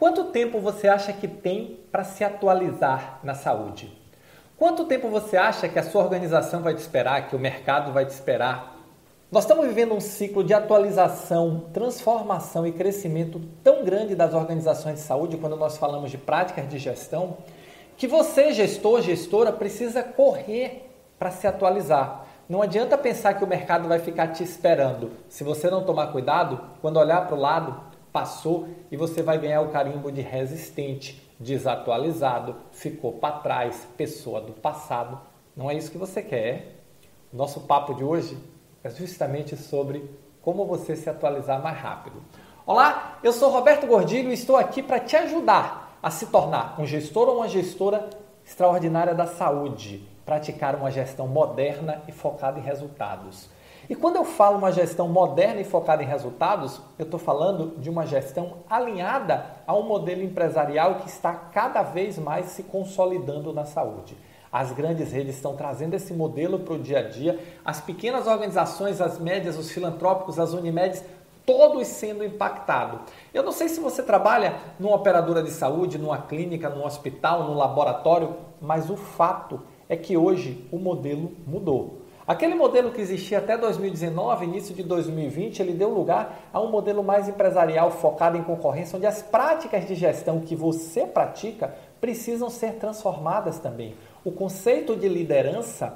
Quanto tempo você acha que tem para se atualizar na saúde? Quanto tempo você acha que a sua organização vai te esperar, que o mercado vai te esperar? Nós estamos vivendo um ciclo de atualização, transformação e crescimento tão grande das organizações de saúde quando nós falamos de práticas de gestão, que você, gestor, gestora, precisa correr para se atualizar. Não adianta pensar que o mercado vai ficar te esperando. Se você não tomar cuidado, quando olhar para o lado, passou e você vai ganhar o carimbo de resistente, desatualizado, ficou para trás, pessoa do passado. Não é isso que você quer. Nosso papo de hoje é justamente sobre como você se atualizar mais rápido. Olá, eu sou Roberto Gordilho e estou aqui para te ajudar a se tornar um gestor ou uma gestora extraordinária da saúde, praticar uma gestão moderna e focada em resultados. E quando eu falo uma gestão moderna e focada em resultados, eu estou falando de uma gestão alinhada a um modelo empresarial que está cada vez mais se consolidando na saúde. As grandes redes estão trazendo esse modelo para o dia a dia, as pequenas organizações, as médias, os filantrópicos, as Unimedes, todos sendo impactados. Eu não sei se você trabalha numa operadora de saúde, numa clínica, num hospital, num laboratório, mas o fato é que hoje o modelo mudou. Aquele modelo que existia até 2019, início de 2020, ele deu lugar a um modelo mais empresarial focado em concorrência, onde as práticas de gestão que você pratica precisam ser transformadas também. O conceito de liderança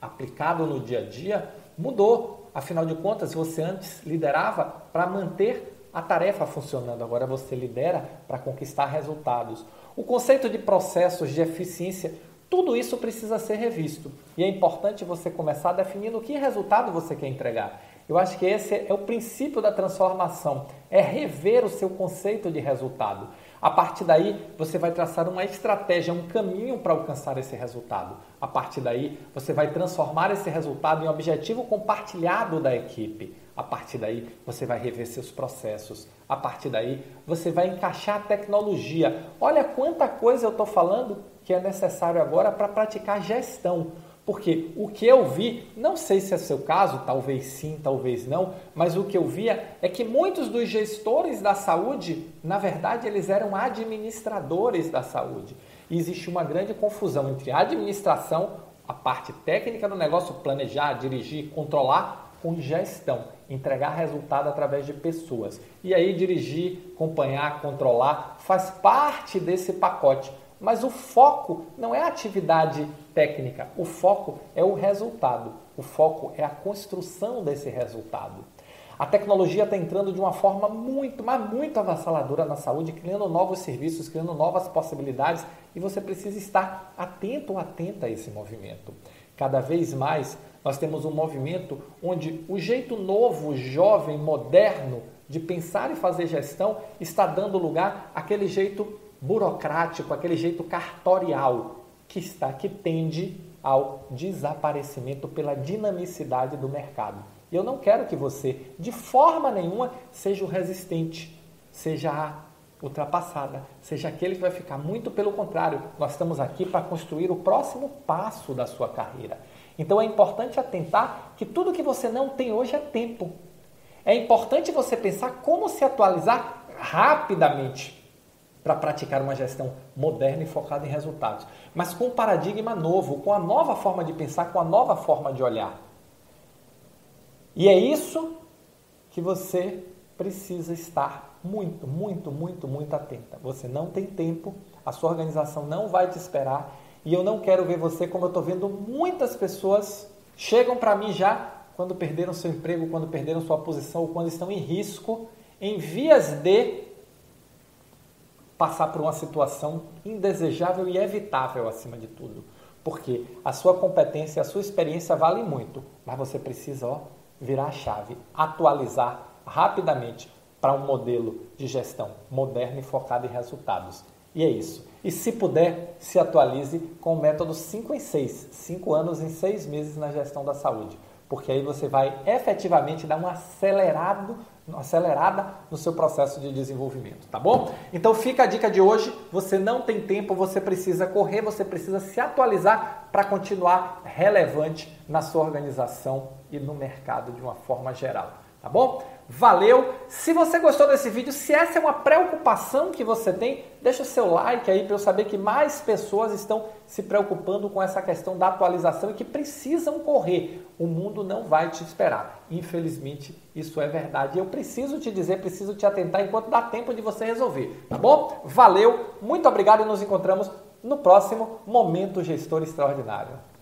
aplicado no dia a dia mudou. Afinal de contas, você antes liderava para manter a tarefa funcionando, agora você lidera para conquistar resultados. O conceito de processos de eficiência tudo isso precisa ser revisto e é importante você começar definindo que resultado você quer entregar. Eu acho que esse é o princípio da transformação, é rever o seu conceito de resultado. A partir daí, você vai traçar uma estratégia, um caminho para alcançar esse resultado. A partir daí, você vai transformar esse resultado em objetivo compartilhado da equipe. A partir daí, você vai rever seus processos. A partir daí, você vai encaixar a tecnologia. Olha quanta coisa eu estou falando que é necessário agora para praticar gestão. Porque o que eu vi, não sei se é seu caso, talvez sim, talvez não, mas o que eu via é que muitos dos gestores da saúde, na verdade, eles eram administradores da saúde. E existe uma grande confusão entre a administração, a parte técnica do negócio, planejar, dirigir, controlar, com gestão, entregar resultado através de pessoas. E aí dirigir, acompanhar, controlar faz parte desse pacote. Mas o foco não é a atividade técnica, o foco é o resultado, o foco é a construção desse resultado. A tecnologia está entrando de uma forma muito, mas muito avassaladora na saúde, criando novos serviços, criando novas possibilidades e você precisa estar atento ou atenta a esse movimento. Cada vez mais nós temos um movimento onde o jeito novo, jovem, moderno de pensar e fazer gestão está dando lugar àquele jeito burocrático, aquele jeito cartorial que está que tende ao desaparecimento pela dinamicidade do mercado. E eu não quero que você, de forma nenhuma, seja o resistente, seja a ultrapassada, seja aquele que vai ficar muito pelo contrário. Nós estamos aqui para construir o próximo passo da sua carreira. Então é importante atentar que tudo que você não tem hoje é tempo. É importante você pensar como se atualizar rapidamente para praticar uma gestão moderna e focada em resultados, mas com um paradigma novo, com a nova forma de pensar, com a nova forma de olhar. E é isso que você precisa estar muito, muito, muito, muito atenta. Você não tem tempo, a sua organização não vai te esperar e eu não quero ver você como eu estou vendo muitas pessoas chegam para mim já quando perderam seu emprego, quando perderam sua posição ou quando estão em risco, em vias de passar por uma situação indesejável e evitável acima de tudo. Porque a sua competência, a sua experiência vale muito, mas você precisa ó, virar a chave, atualizar rapidamente para um modelo de gestão moderno e focado em resultados. E é isso. E se puder, se atualize com o método 5 em 6, 5 anos em 6 meses na gestão da saúde, porque aí você vai efetivamente dar um acelerado acelerada no seu processo de desenvolvimento, tá bom? Então fica a dica de hoje, você não tem tempo, você precisa correr, você precisa se atualizar para continuar relevante na sua organização e no mercado de uma forma geral, tá bom? Valeu! Se você gostou desse vídeo, se essa é uma preocupação que você tem, deixa o seu like aí para eu saber que mais pessoas estão se preocupando com essa questão da atualização e que precisam correr. O mundo não vai te esperar. Infelizmente, isso é verdade. Eu preciso te dizer, preciso te atentar enquanto dá tempo de você resolver, tá bom? Valeu, muito obrigado e nos encontramos no próximo Momento Gestor Extraordinário.